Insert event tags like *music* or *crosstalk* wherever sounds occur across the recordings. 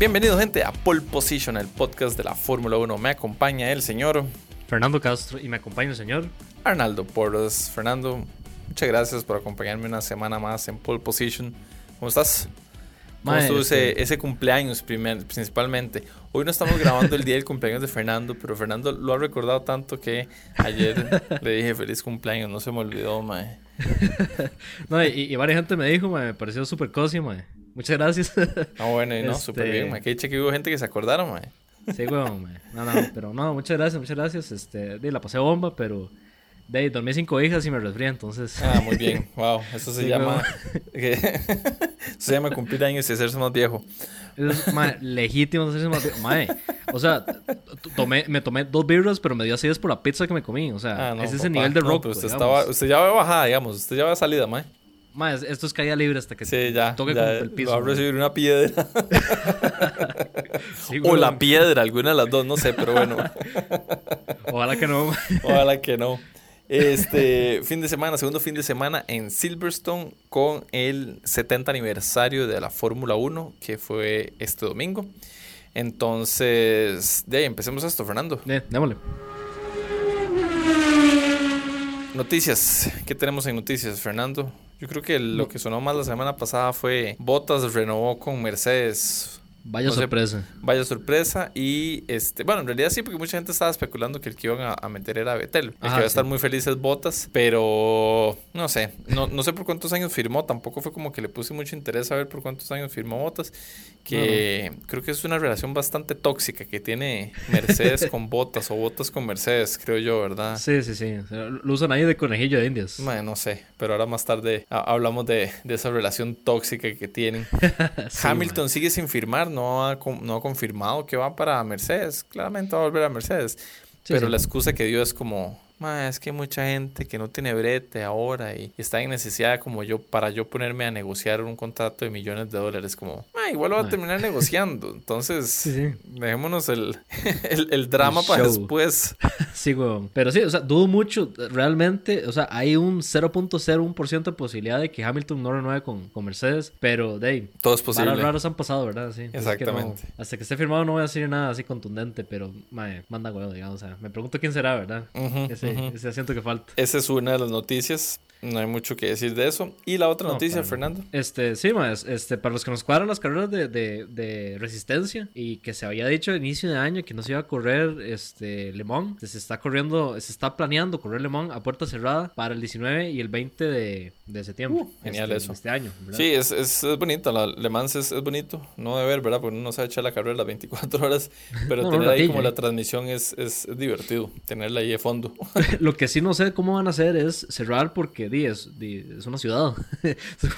Bienvenido gente a Pole Position, el podcast de la Fórmula 1. Me acompaña el señor Fernando Castro y me acompaña el señor Arnaldo Porras. Fernando, muchas gracias por acompañarme una semana más en Pole Position. ¿Cómo estás? ¿Cómo Mae, estuvo ese, este- ese cumpleaños primer- principalmente? Hoy no estamos grabando el día del cumpleaños de Fernando, pero Fernando lo ha recordado tanto que ayer *laughs* le dije feliz cumpleaños, no se me olvidó, mae. *laughs* No, y, y varias gente me dijo, mae, me pareció súper cosi, mae. Muchas gracias. Ah, bueno, y no, Este- súper bien, mae. Que dicha que hubo gente que se acordaron, mae. sí, weón, mae. No, no, pero no, muchas gracias, muchas gracias. Este, di, la pasé bomba, pero de ahí dormí cinco hijas y me resfrié, entonces. Ah, muy bien. *laughs* Wow, eso se Sí, llama. *laughs* que- eso se llama cumplir años y hacerse más viejo. Es legítimo hacerse más bien- Mae, o sea, tomé, me tomé dos birras, pero me dio acidez por la pizza que me comí. O sea, Ah, no, es ese papá. nivel de No, rock. pero usted, digamos. estaba, usted ya va bajada, digamos. Usted ya va salida, mae. Mae, esto es caída libre hasta que Sí, ya. toque ya el piso. va a recibir una piedra. *laughs* Sí, o la piedra, alguna de las dos, no sé, pero bueno. *laughs* Ojalá que no. *laughs* Ojalá que no. Este fin de semana, segundo fin de semana en Silverstone con el 70 aniversario de la Fórmula 1, que fue este domingo. Entonces, de ahí empecemos esto, Fernando. Eh, démosle. Noticias, ¿qué tenemos en noticias, Fernando? Yo creo que lo que sonó más la semana pasada fue Bottas renovó con Mercedes. Vaya No sé, sorpresa. Vaya sorpresa. Y este, bueno, en realidad sí, porque mucha gente estaba especulando que el que iban a, a meter era Betel. El Ajá, que iba a estar muy feliz es Bottas, pero no sé, no, no sé por cuántos años firmó. Tampoco fue como que le puse mucho interés a ver por cuántos años firmó Bottas. Que creo que es una relación bastante tóxica que tiene Mercedes con *laughs* Bottas o Bottas con Mercedes, creo yo, ¿verdad? Sí, sí, sí. Lo usan ahí de conejillo de indias. Mae, no sé, pero ahora más tarde ha- hablamos de, de esa relación tóxica que tienen. *laughs* Sí, *laughs* Hamilton sigue sin firmar, no ha, no ha confirmado que va para Mercedes. Claramente va a volver a Mercedes. Sí, pero sí. la excusa que dio es como, "Ma, es que mucha gente que no tiene brete ahora y, está en necesidad como yo para yo ponerme a negociar un contrato de millones de dólares. Como, "Ma, igual lo va a Ma. terminar negociando. Entonces, *laughs* Sí, dejémonos el, *laughs* el, el drama El para después. *laughs* Sí, weón. Pero sí, o sea, dudo mucho. Realmente, o sea, hay un 0.01% de posibilidad de que Hamilton no renueve con, con Mercedes. Pero, ahí, Todo es posible. Raras han pasado, ¿verdad? Sí. Entonces, que no- Exactamente. hasta que esté firmado no voy a decir nada así contundente, pero, mae, manda huevo, digamos. O sea, me pregunto quién será, ¿verdad? Ese, ese asiento que falta. Esa es una de las noticias. No hay mucho que decir de eso. Y la otra No, noticia. Fernando. Este, sí, más, este, para los que nos cuadran las carreras de, de, de resistencia y que se había dicho a inicio de año que no se iba a correr este Le Mans, se está corriendo, se está planeando correr Le Mans a puerta cerrada para el 19 y el 20 de, de septiembre. Uh, genial este, eso. Este año, ¿verdad? Sí, es, es, es bonito. La Le Mans es, es bonito. No de ver, ¿verdad? Porque uno no sabe echar la carrera las 24 horas. *laughs* Pero No, tener ahí como eh. la transmisión es, es, es divertido. Tenerla ahí de fondo. *laughs* Lo que sí no sé cómo van a hacer es cerrar porque di, es, di, es una ciudad. *laughs*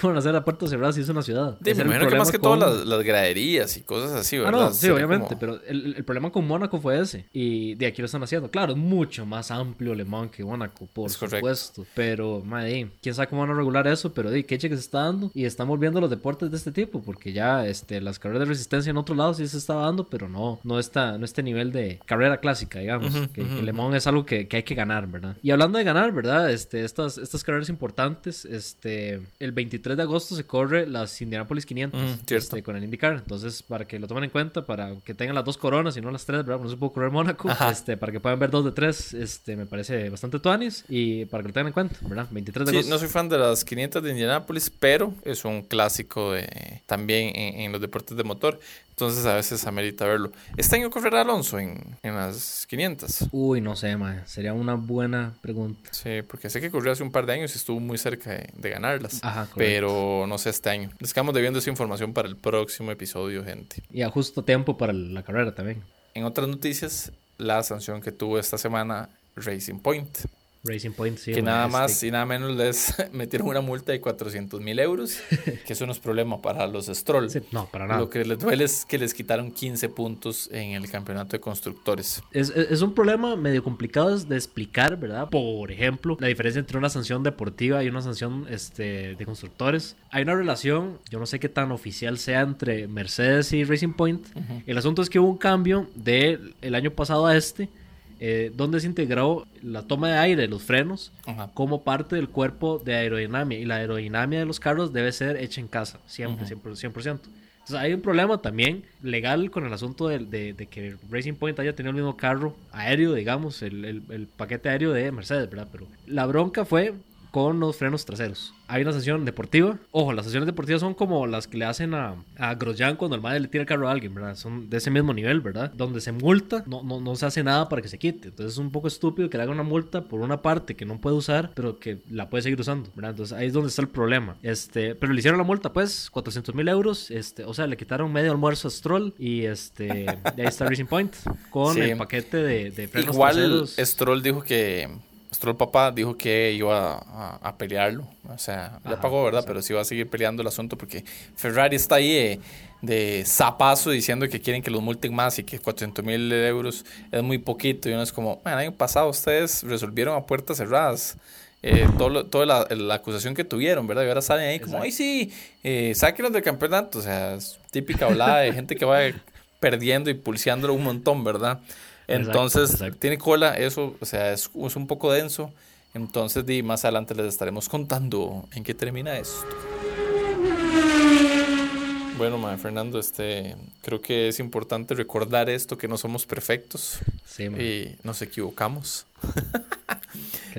¿Cómo van a hacer a puerta cerrada si es una ciudad? Sí, me imagino que más que con- las, las graderías y cosas así, Ah, ¿verdad? no, sí, Sería obviamente, como- pero el, el problema con Mónaco fue ese. Y de aquí lo están haciendo. Claro, es mucho más amplio Le Mans que Mónaco, por Es correcto. supuesto. Pero, madre, quién sabe cómo van a regular eso, pero di, qué che que se está dando. Y están volviendo los deportes de este tipo, porque ya este, las carreras de resistencia en otro lado sí se estaba dando, pero no, no está, no este nivel de carrera clásica, digamos. Ujú, que, ujú, que Le Mans es algo que, que hay que ganar, ¿verdad? Y hablando de ganar, ¿verdad? Este, estas, estas carreras importantes, este, el 23 de agosto se corre las Indianapolis 500 Ujú, cierto. este, con el IndyCar. Entonces, para que lo tomen en cuenta, para que tengan las dos coronas y no las tres, ¿verdad? No se puede correr Mónaco. Este, para que puedan ver dos de tres, este, me parece bastante tuanis. Y para que lo tengan en cuenta, ¿verdad? 23 de Sí, agosto. no soy fan de las 500 de Indianapolis, pero es un clásico de, también en, en los deportes de motor. Entonces a veces amerita verlo. Este año correrá Alonso en, en las 500. Uy, no sé, mae. Sería una buena pregunta. Sí, porque sé que corrió hace un par de años y estuvo muy cerca de, de ganarlas. Ajá, correcto. pero no sé este año. Les quedamos debiendo esa información para el próximo episodio, gente. Y a justo tiempo para la carrera también. En otras noticias, la sanción que tuvo esta semana Racing Point. Racing Point, sí. que nada este- más y nada menos les *laughs* metieron una multa de 400 mil euros, *laughs* que eso no es problema para los Stroll. sí, no, para nada. Lo que les duele es que les quitaron 15 puntos en el campeonato de constructores. Es, es- un problema medio complicado de explicar, ¿verdad? Por ejemplo, la diferencia entre una sanción deportiva y una sanción este, de constructores. Hay una relación, yo no sé qué tan oficial sea entre Mercedes y Racing Point. El asunto es que hubo un cambio del el año pasado a este, eh, donde se integró la toma de aire de los frenos Ajá. como parte del cuerpo de aerodinámica. Y la aerodinámica de los carros debe ser hecha en casa, siempre, 100%. 100%. Entonces hay un problema también legal con el asunto de, de, que Racing Point haya tenido el mismo carro aéreo, digamos, el, el, el paquete aéreo de Mercedes, ¿verdad? Pero la bronca fue con los frenos traseros. Hay una sesión deportiva. Ojo, las sesiones deportivas son como las que le hacen a, a Grosjean cuando el madre le tira el carro a alguien, ¿verdad? Son de ese mismo nivel, ¿verdad? Donde se multa, no, no, no se hace nada para que se quite. Entonces es un poco estúpido que le haga una multa por una parte que no puede usar, pero que la puede seguir usando, ¿verdad? Entonces ahí es donde está el problema. Este, pero le hicieron la multa, pues, 400 mil euros. Este, o sea, le quitaron medio almuerzo a Stroll y este, ahí está Racing Point con *laughs* el paquete de, de frenos Igual Stroll dijo que Stroll papá dijo que iba a, pelearlo. O sea, ya pagó, ¿verdad? Pero sí va a seguir peleando el asunto porque Ferrari está ahí de, zapazo diciendo que quieren que los multen más y que 400 mil euros es muy poquito. Y uno es como, el año pasado ustedes resolvieron a puertas cerradas. Eh, todo toda la, acusación que tuvieron, ¿verdad? Y ahora salen ahí como, ay, sí, eh, sáquenos del campeonato. O sea, es típica hablada de gente que va *laughs* perdiendo y pulseándolo un montón, ¿verdad? Entonces, tiene cola, eso, o sea, es, un poco denso. Entonces, di, más adelante les estaremos contando en qué termina esto. Bueno, ma, Fernando, este, creo que es importante recordar esto, que no somos perfectos sí, y nos equivocamos. *laughs*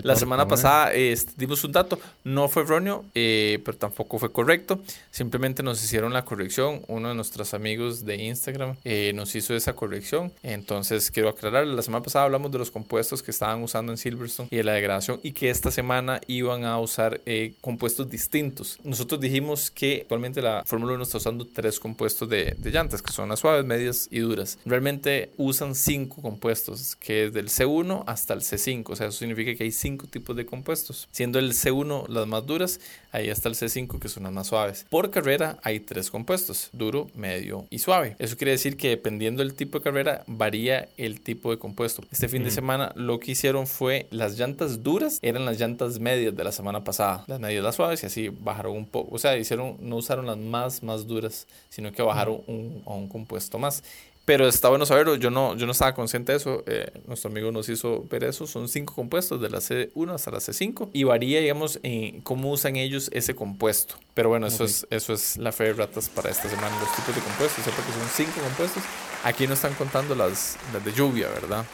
La semana pasada este, dimos un dato, no fue erróneo, eh, pero tampoco fue correcto. Simplemente nos hicieron la corrección. Uno de nuestros amigos de Instagram eh, nos hizo esa corrección. Entonces quiero aclarar, la semana pasada hablamos de los compuestos que estaban usando en Silverstone y de la degradación y que esta semana iban a usar eh, compuestos distintos. Nosotros dijimos que actualmente la Fórmula 1 está usando tres compuestos de, de llantas, que son las suaves, medias y duras. Realmente usan cinco compuestos, que es del C1 hasta el C5. O sea, eso significa que hay cinco tipos de compuestos, siendo el C1 las más duras, ahí está el C5 que son las más suaves. Por carrera hay tres compuestos, duro, medio y suave. Eso quiere decir que dependiendo del tipo de carrera varía el tipo de compuesto. Este fin de semana lo que hicieron fue las llantas duras eran las llantas medias de la semana pasada, las medias las suaves y así bajaron un poco, o sea, hicieron no usaron las más más duras, sino que bajaron un, a un compuesto más. Pero está bueno saberlo, yo no, yo no estaba consciente de eso, eh, nuestro amigo nos hizo ver eso, son cinco compuestos de la C1 hasta la C5 y varía, digamos, en cómo usan ellos ese compuesto. Pero bueno, eso, es, eso es la fe de ratas para esta semana, los tipos de compuestos, sepa que son cinco compuestos. Aquí no están contando las, las de lluvia, ¿verdad?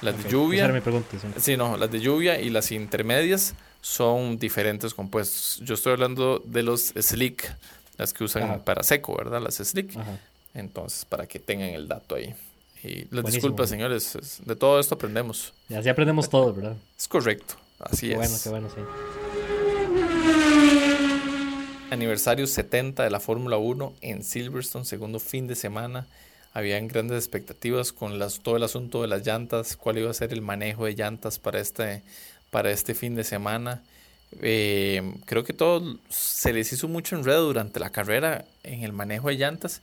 Las de lluvia. Me sí. no, las de lluvia y las intermedias son diferentes compuestos. Yo estoy hablando de los slick, las que usan para seco, ¿verdad? Las slick. Ajá. Entonces, para que tengan el dato ahí. Y les disculpa, señores, de todo esto aprendemos. Y así aprendemos todo, ¿verdad? Es correcto, así es. Bueno, qué bueno, sí. Aniversario 70 de la Fórmula 1 en Silverstone, segundo fin de semana. Habían grandes expectativas con las, todo el asunto de las llantas, cuál iba a ser el manejo de llantas para este, para este fin de semana. Eh, creo que todo se les hizo mucho enredo durante la carrera en el manejo de llantas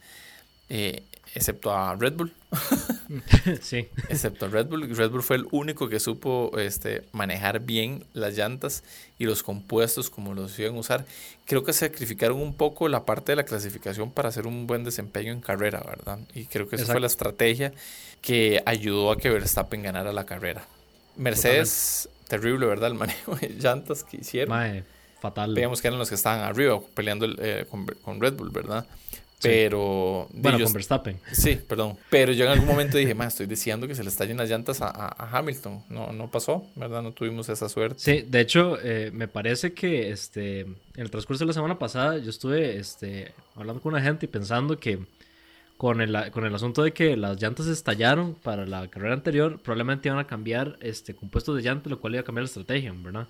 eh, excepto a Red Bull. *laughs* sí. Excepto a Red Bull. Red Bull fue el único que supo este, manejar bien las llantas y los compuestos como los iban a usar. Creo que sacrificaron un poco la parte de la clasificación para hacer un buen desempeño en carrera, ¿verdad? Y creo que esa fue la estrategia que ayudó a que Verstappen ganara la carrera. Mercedes, terrible, ¿verdad? El manejo de llantas que hicieron. fatal. Veíamos que eran los que estaban arriba peleando eh, con, con Red Bull, ¿verdad? Pero. Bueno, con Verstappen. Sí, perdón. Pero yo en algún momento dije, más estoy deseando que se le estallen las llantas a, a, Hamilton. No, no pasó, ¿verdad? No tuvimos esa suerte. Sí, de hecho, eh, me parece que este, en el transcurso de la semana pasada yo estuve este, hablando con una gente y pensando que con el, con el asunto de que las llantas estallaron para la carrera anterior, probablemente iban a cambiar este, compuestos de llantas, lo cual iba a cambiar la estrategia, ¿verdad?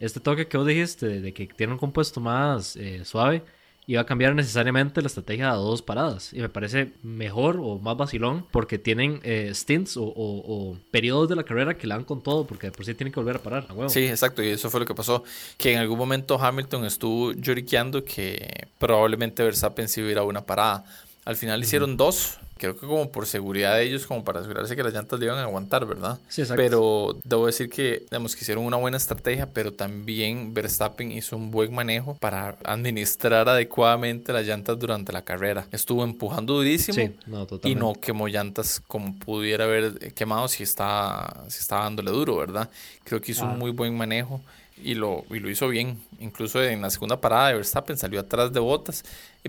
Este toque que vos dijiste de que tiene un compuesto más eh, suave iba a cambiar necesariamente la estrategia a dos paradas. Y me parece mejor o más vacilón porque tienen eh, stints o, periodos de la carrera que le dan con todo porque por sí tienen que volver a parar. Sí, exacto. Y eso fue lo que pasó. Que en algún momento Hamilton estuvo lloriqueando que probablemente Verstappen sí hubiera una parada. Al final hicieron dos Creo que como por seguridad de ellos, como para asegurarse que las llantas le iban a aguantar, ¿verdad? Sí, exacto. Pero debo decir que, digamos, que hicieron una buena estrategia, pero también Verstappen hizo un buen manejo para administrar adecuadamente las llantas durante la carrera. Estuvo empujando durísimo Sí, no, y no quemó llantas como pudiera haber quemado si estaba, si estaba dándole duro, ¿verdad? Creo que hizo Ah. un muy buen manejo y lo, y lo hizo bien. Incluso en la segunda parada de Verstappen salió atrás de Bottas,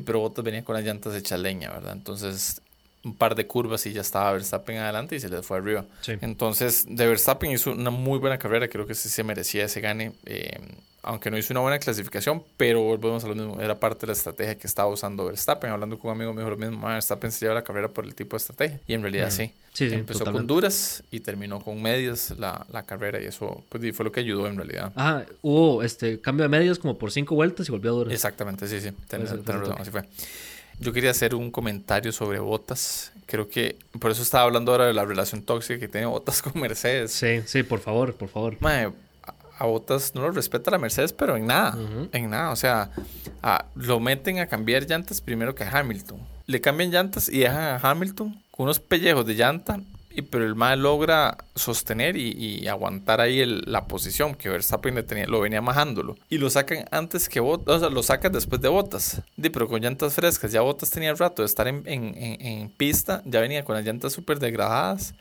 pero Bottas venía con las llantas hechas leña, ¿verdad? Entonces un par de curvas y ya estaba Verstappen adelante y se les fue arriba. Sí. Entonces, de Verstappen hizo una muy buena carrera, creo que sí se merecía ese gane, eh, aunque no hizo una buena clasificación, pero volvemos a lo mismo, era parte de la estrategia que estaba usando Verstappen. Hablando con un amigo me dijo lo mismo, "Ah, Verstappen se lleva la carrera por el tipo de estrategia, y en realidad sí. Sí, sí, Empezó con duras y terminó con medias la, la carrera, y eso pues, fue lo que ayudó en realidad. Ajá, hubo este cambio de medios como por cinco vueltas y volvió a durar. Exactamente, sí, sí, razón, toque. así fue. Yo quería hacer un comentario sobre Botas. Creo que por eso estaba hablando ahora de la relación tóxica que tiene Botas *laughs* con Mercedes. Sí, sí, por favor, por favor. Mae, a- Botas no lo respeta la Mercedes, pero en nada, en nada. O sea, a- lo meten a cambiar llantas primero que a Hamilton. Le cambian llantas y dejan a Hamilton con unos pellejos de llanta, y, pero el mae logra sostener y, y aguantar ahí el- la posición que Verstappen le tenía, lo venía majándolo. Y lo sacan antes que Botas, o sea, lo sacan después de Botas. Di, pero con llantas frescas, ya Botas tenía el rato de estar en, en- en- en pista, ya venía con las llantas súper degradadas.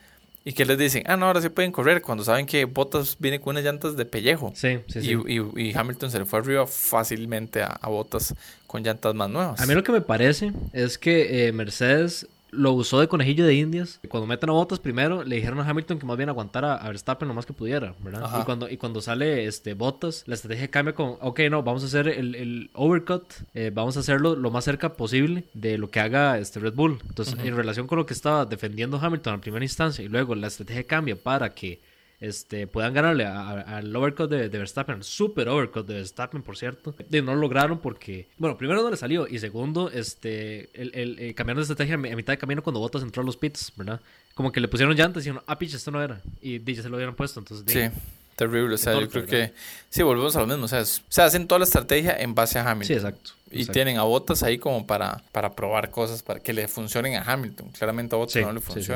¿Y que les dicen? Ah, no, ahora sí pueden correr cuando saben que Bottas viene con unas llantas de pellejo. Sí, sí, sí. Y, y- y Hamilton se le fue arriba fácilmente a, a Bottas con llantas más nuevas. A mí lo que me parece es que eh, Mercedes lo usó de conejillo de indias. Cuando meten a Bottas primero, le dijeron a Hamilton que más bien aguantara a Verstappen lo más que pudiera, ¿verdad? Ajá. Y cuando, y cuando sale este Bottas, la estrategia cambia con, ok, no, vamos a hacer el, el overcut, eh, vamos a hacerlo lo más cerca posible de lo que haga este Red Bull. Entonces, en relación con lo que estaba defendiendo Hamilton en primera instancia, y luego la estrategia cambia para que este, puedan ganarle al overcut de, de Verstappen, al super overcut de Verstappen, por cierto. Y no lo lograron porque, bueno, primero no le salió y segundo, este, el, el, el cambiaron de estrategia a mi- a mitad de camino cuando Bottas entró a los pits, ¿verdad? Como que le pusieron llantas y dijeron, ah, pitch, esto no era. Y ya se lo habían puesto, entonces... Sí, terrible. O sea, yo creo ¿verdad? que sí, volvemos a lo mismo. O sea, es- o sea, hacen toda la estrategia en base a Hamilton. Sí, exacto. Y exacto. tienen a Bottas ahí como para, para probar cosas, para que le funcionen a Hamilton. Claramente a Bottas Sí, no le sí, sí.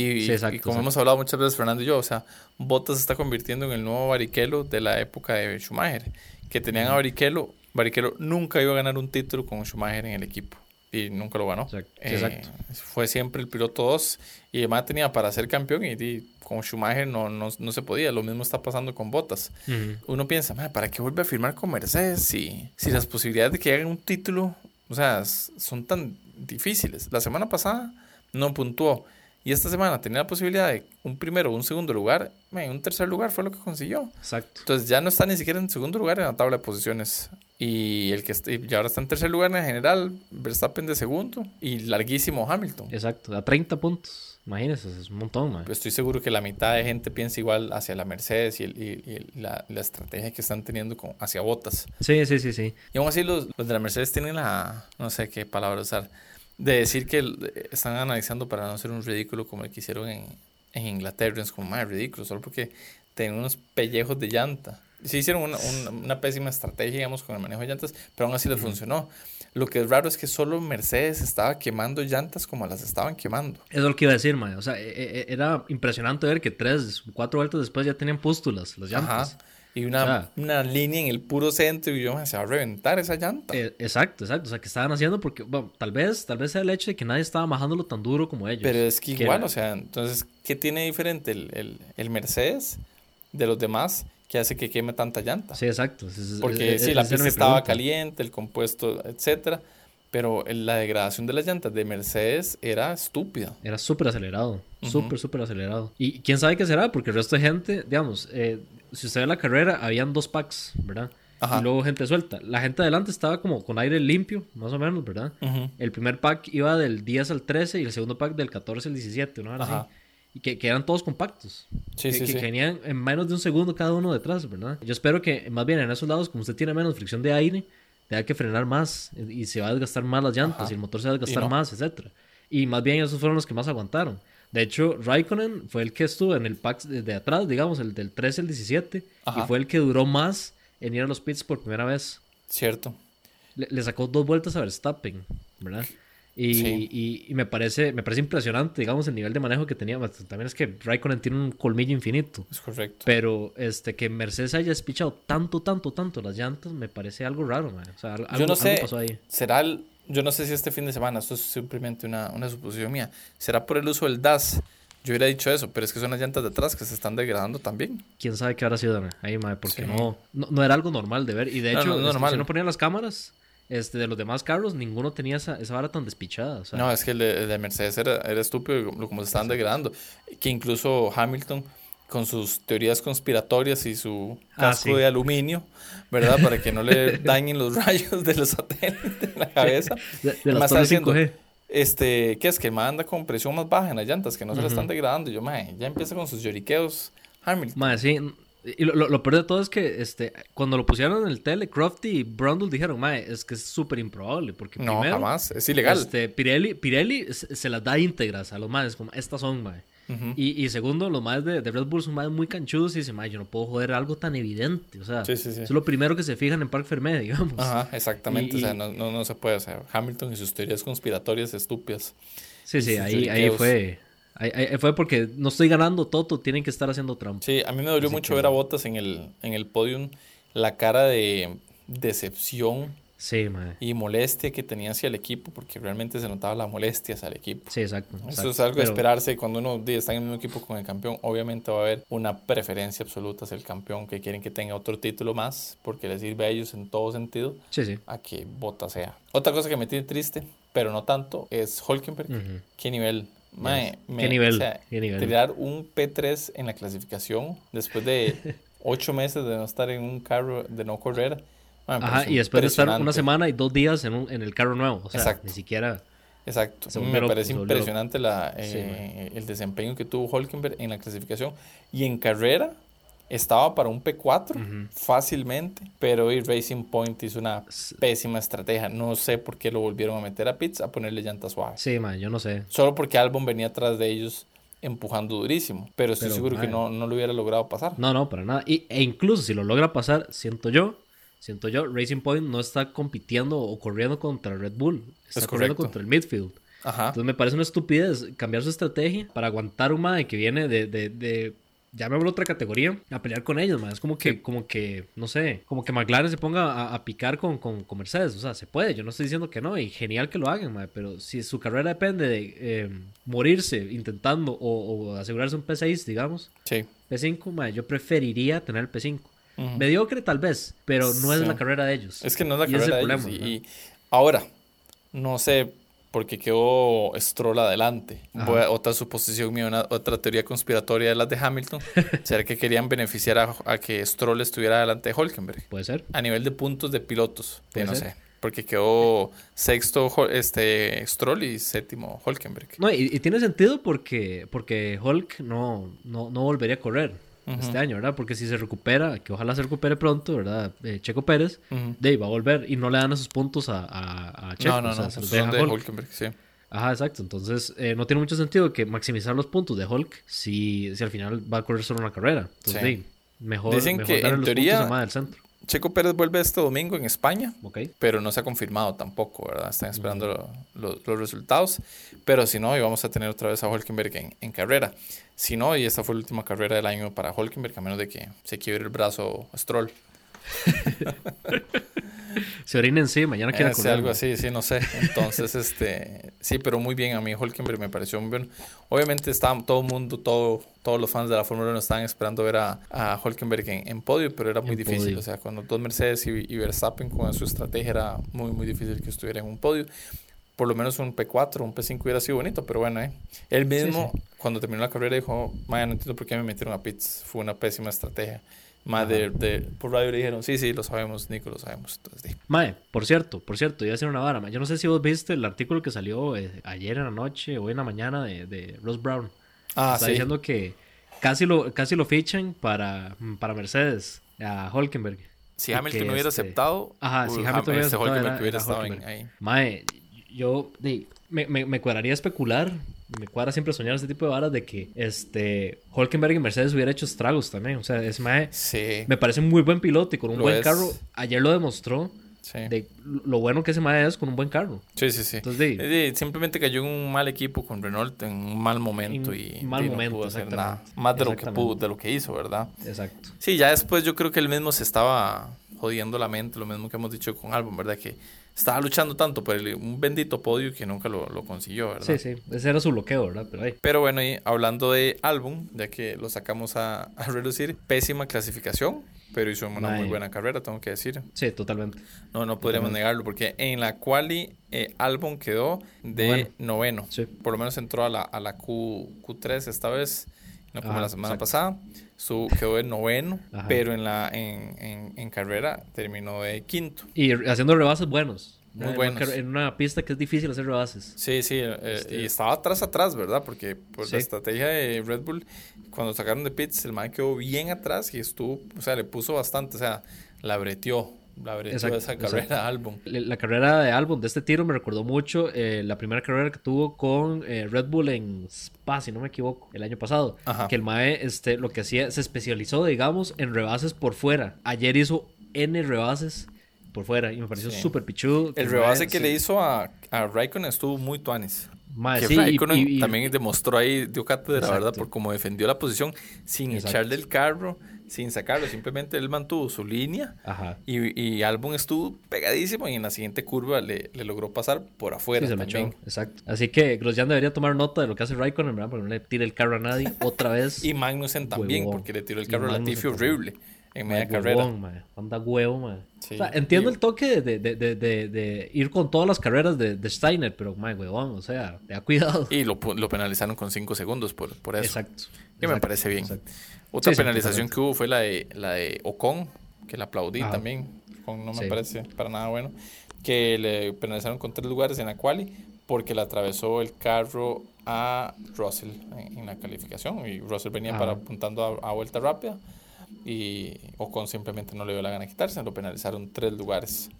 Y, Sí, exacto, y como exacto. hemos hablado muchas veces, Fernando y yo, o sea, Bottas se está convirtiendo en el nuevo Barrichello de la época de Schumacher. Que tenían a Barrichello, Barrichello nunca iba a ganar un título con Schumacher en el equipo. Y nunca lo ganó. Exacto, Eh, exacto. Fue siempre el piloto 2 y además tenía para ser campeón y, y con Schumacher no, no, no se podía. Lo mismo está pasando con Bottas Ujú. uno piensa, "Mae, ¿para qué vuelve a firmar con Mercedes si, si las posibilidades de que hagan un título, o sea, son tan difíciles? La semana pasada no puntuó y esta semana tenía la posibilidad de un primero o un segundo lugar, mae, un tercer lugar fue lo que consiguió. Exacto. Entonces ya no está ni siquiera en segundo lugar en la tabla de posiciones. Y el que está, y ahora está en tercer lugar en general, Verstappen de segundo y larguísimo Hamilton. Exacto. A 30 puntos. Imagínense, es un montón, man. Estoy seguro que la mitad de gente piensa igual hacia la Mercedes y, el- y- y el- la, la estrategia que están teniendo con, hacia Botas. Sí, sí, sí, sí. Y aún así los, los de la Mercedes tienen la, no sé qué palabra usar, de decir que el- están analizando para no hacer un ridículo como el que hicieron en, en Inglaterra. Es como, más ridículo, solo porque tienen unos pellejos de llanta. Sí hicieron una, una- una pésima estrategia, digamos, con el manejo de llantas, pero aún así les funcionó. Lo que es raro es que solo Mercedes estaba quemando llantas como las estaban quemando. Eso es lo que iba a decir, man. O sea, e- e- era impresionante ver que tres, cuatro vueltas después ya tenían pústulas las llantas. Ajá. Y una, O sea- una línea en el puro centro y yo, "Man, se va a reventar esa llanta. Eh, exacto, exacto. O sea, que estaban haciendo porque, bueno, tal vez, tal vez sea el hecho de que nadie estaba majándolo tan duro como ellos. Pero es que Que igual, era- o sea, entonces, ¿qué tiene diferente el, el, el Mercedes de los demás que hace que queme tanta llanta? Sí, exacto. Es- Porque es- sí, la pista estaba pregunta. caliente, el compuesto, etcétera, pero la degradación de las llantas de Mercedes era estúpida. Era súper acelerado. Ujú. Súper, súper acelerado. Y quién sabe qué será, porque el resto de gente, digamos, eh, si usted ve la carrera, habían dos packs, ¿verdad? Ajá. Y luego gente suelta. La gente adelante estaba como con aire limpio, más o menos, ¿verdad? El primer pack iba del 10 al 13 y el segundo pack del 14 al 17, ¿no? Era así. Y que, que eran todos compactos. Sí, que, sí, que- sí. que venían en menos de un segundo cada uno detrás, ¿verdad? Yo espero que más bien en esos lados, como usted tiene menos fricción de aire, tenga que frenar más y se va a desgastar más las llantas Ajá. y el motor se va a desgastar no. más, etcétera. Y más bien esos fueron los que más aguantaron. De hecho, Raikkonen fue el que estuvo en el pack de, de atrás, digamos, el del 13 al 17, Ajá. y fue el que duró más en ir a los pits por primera vez Cierto. le, le sacó dos vueltas a Verstappen, ¿verdad? Y, y, me, parece, me parece impresionante, digamos, el nivel de manejo que tenía. También es que Raikkonen tiene un colmillo infinito. Es correcto. Pero este, que Mercedes haya despichado tanto, tanto, tanto las llantas, me parece algo raro, man. O sea, algo, yo no sé, pasó ahí. Será el, yo no sé si este fin de semana, esto es simplemente una, una suposición mía, será por el uso del DAS. Yo hubiera dicho eso, pero es que son las llantas de atrás que se están degradando también. ¿Quién sabe qué habrá sido ahí, madre? Porque no, no, era algo normal de ver. Y de hecho, no, no, este, si no ponían las cámaras, este, de los demás carros, ninguno tenía esa, esa vara tan despichada. no, es que el de, Mercedes era, era, estúpido como se estaban degradando. Que incluso Hamilton, con sus teorías conspiratorias y su ah, casco de aluminio, ¿verdad? Para que no le *laughs* dañen los rayos de los satélites en la cabeza. *laughs* De, de las haciendo, Este, ¿qué es? Que anda con presión más baja en las llantas, que no se le están degradando. Y yo, mae, ya empieza con sus lloriqueos Hamilton. Mae, sí, y lo, lo, peor de todo es que este, cuando lo pusieron en el tele, Crofty y Brundle dijeron, mae, es que es súper improbable. Porque no, jamás, es ilegal. Este, Pirelli, Pirelli se, las da íntegras a los maes, como estas son, mae. y, y, segundo, los maes de, de, Red Bull son maes muy canchudos y dicen, mae, yo no puedo joder algo tan evidente. O sea, es lo primero que se fijan en Park Fermé, *laughs* digamos. Ajá, exactamente. o sea, no, no, no, se puede. O sea, Hamilton y sus teorías conspiratorias estúpidas. Sí, sí, ahí, ahí fue fue porque no estoy ganando Toto, tienen que estar haciendo trampa. Sí, a mí me dolió mucho ver a Botas en el, en el podium, la cara de decepción sí, y molestia que tenía hacia el equipo, porque realmente se notaba la molestia hacia el equipo. Sí, exacto. Eso es algo de esperarse cuando uno está en el mismo equipo con el campeón. Obviamente va a haber una preferencia absoluta hacia el campeón, que quieren que tenga otro título más, porque les sirve a ellos en todo sentido sí, sí. a que Botas sea. Otra cosa que me tiene triste, pero no tanto, es Holkenberg. ¿Qué nivel Mae, ¿Qué, nivel? Tirar un P3 en la clasificación después de *laughs* ocho meses de no estar en un carro, de no correr. Ajá, y después de estar una semana y dos días en, un, en el carro nuevo. O sea, Exacto. ni siquiera. Exacto. Me parece impresionante la, eh, el desempeño que tuvo Holkenberg en la clasificación. Y en carrera, estaba para un P4 fácilmente, pero hoy Racing Point hizo una pésima estrategia. No sé por qué lo volvieron a meter a pits a ponerle llantas suaves. Sí, man, yo no sé. Solo porque Albon venía atrás de ellos empujando durísimo. Pero estoy seguro que no, no lo hubiera logrado pasar. No, no, para nada. Y, e incluso si lo logra pasar, siento yo, siento yo, Racing Point no está compitiendo o corriendo contra Red Bull. Está corriendo contra el midfield. Ajá. Entonces me parece una estupidez cambiar su estrategia para aguantar un MAE que viene de, de, de ya me hablo otra categoría, a pelear con ellos, man. Es como que, como que, no sé, como que McLaren se ponga a, picar con, con, Mercedes. O sea, se puede, yo no estoy diciendo que no, y genial que lo hagan, man. Pero si su carrera depende de em, morirse intentando o, asegurarse un P6, digamos, sí. P5, man, yo preferiría tener el P5. Mediocre tal vez, pero no es la carrera de ellos. Es que no es la carrera de ellos. y ahora, no sé, porque quedó Stroll adelante. otra suposición mía, otra teoría conspiratoria de las de Hamilton. *laughs* ¿Será que querían beneficiar a, que Stroll estuviera adelante de Holkenberg? Puede ser. A nivel de puntos de pilotos, no sé. Porque quedó sexto este Stroll y séptimo Holkenberg. No, y, tiene sentido porque, porque Hulk no, no, no volvería a correr este año, ¿verdad? Porque si se recupera, que ojalá se recupere pronto, ¿verdad? Eh, Checo Pérez, de ahí va a volver y no le dan esos puntos a, a, Checo. No, no, no, son de Hulkenberg, sí. Ajá, exacto. Entonces, eh, no tiene mucho sentido que maximizar los puntos de Hulk si, si al final va a correr solo una carrera. Entonces, sí. mejor, Dicen mejor que en teoría, del centro. Checo Pérez vuelve este domingo en España, pero no se ha confirmado tampoco, ¿verdad? Están esperando los resultados. Pero si no, vamos a tener otra vez a Hulkenberg en, en, carrera. Si no, y esta fue la última carrera del año para Hulkenberg, a menos de que se quiebre el brazo Stroll. *laughs* se orina encima, mañana quiere correr. algo así, sí, no sé. Entonces, *laughs* este, sí, pero muy bien. A mí Holkenberg me pareció muy bien. Obviamente estaba todo el mundo, todo, todos los fans de la Fórmula 1 estaban esperando ver a, a Holkenberg en, podio, pero era muy difícil. O sea, cuando dos Mercedes y, Verstappen con su estrategia era muy, muy difícil que estuviera en un podio por lo menos un P4, un P5 hubiera sido bonito, pero bueno, ¿eh? Él mismo, cuando terminó la carrera, dijo, Maya, no entiendo por qué me metieron a pits, fue una pésima estrategia. Más de, por radio le dijeron, sí, sí, lo sabemos, Nico, lo sabemos. Entonces, Mae, por cierto, por cierto, iba a hacer una vara. Yo no sé si vos viste el artículo que salió eh, ayer en la noche o en la mañana de, de Ross Brown. Ah, Está diciendo que casi lo, casi lo fichan para, para Mercedes, a Holkenberg. Si Hamilton no hubiera este, aceptado, ajá, si Hamilton hubiera, aceptado, hubiera estado ahí. Mae, yo me, me, me cuadraría especular me cuadra siempre soñar este tipo de varas de que este Holkenberg y Mercedes hubiera hecho estragos también. O sea, es mae, me parece un muy buen piloto y con un buen carro. Ayer lo demostró. de lo bueno que ese mae es con un buen carro. Sí, sí, sí. Entonces, simplemente cayó en un mal equipo con Renault en un mal momento y, mal momento, no pudo hacer nada. Más de lo que pudo, de lo que hizo, ¿verdad? Exacto. Sí, ya después yo creo que él mismo se estaba jodiendo la mente, lo mismo que hemos dicho con Albon, ¿verdad? Que estaba luchando tanto por un bendito podio que nunca lo, consiguió, ¿verdad? Sí, sí, ese era su bloqueo, ¿verdad? Pero, Pero bueno, y hablando de álbum, ya que lo sacamos a, a reducir, pésima clasificación, pero hizo una muy buena carrera, tengo que decir. Sí, totalmente. No, no podríamos negarlo, porque en la quali eh, Albon quedó de noveno. Sí. Por lo menos entró a la, a la Q, Q3 esta vez, no como la semana pasada. Su, quedó de noveno, pero en la en, en, carrera terminó de quinto. Y haciendo rebases buenos. Muy buenos. En una pista que es difícil hacer rebases. Sí, sí. Eh, este y estaba atrás, atrás, ¿verdad? Porque por la estrategia de Red Bull, cuando sacaron de pits, el man quedó bien atrás y estuvo, o sea, le puso bastante, o sea, la breteó. La esa carrera álbum. La, carrera de álbum de este tiro me recordó mucho eh, la primera carrera que tuvo con eh, Red Bull en Spa, si no me equivoco, el año pasado. Que el Mae este, lo que hacía, se especializó, digamos, en rebases por fuera. Ayer hizo N rebases por fuera y me pareció súper pichudo. El rebase que le hizo a, a Raikkonen estuvo muy tuanis. que Raikkonen también demostró ahí, dio cátedra, verdad, por cómo defendió la posición sin echarle el carro, sin sacarlo, simplemente él mantuvo su línea Ajá. y, y Albon estuvo pegadísimo y en la siguiente curva le, le logró pasar por afuera sí, se también. exacto. Así que Grosjean debería tomar nota de lo que hace Raikkonen, ¿verdad? Porque no le tire el carro a nadie *laughs* otra vez. y Magnussen también, porque le tiró el carro a Latifi horrible en media carrera. Anda huevo, man. entiendo el toque de, de, de, de, ir con todas las carreras de, Steiner, pero, man, huevón, o sea, te ha cuidado. Y lo, lo penalizaron con 5 segundos por, por eso. Exacto. Que me parece bien. Otra penalización que hubo fue la de, la de Ocon, que la aplaudí también. no me parece para nada bueno. Que le penalizaron con tres lugares en la quali porque le atravesó el carro a Russell en, la calificación. Y Russell venía para apuntando a vuelta rápida y Ocon simplemente no le dio la gana de quitarse, lo penalizaron tres lugares.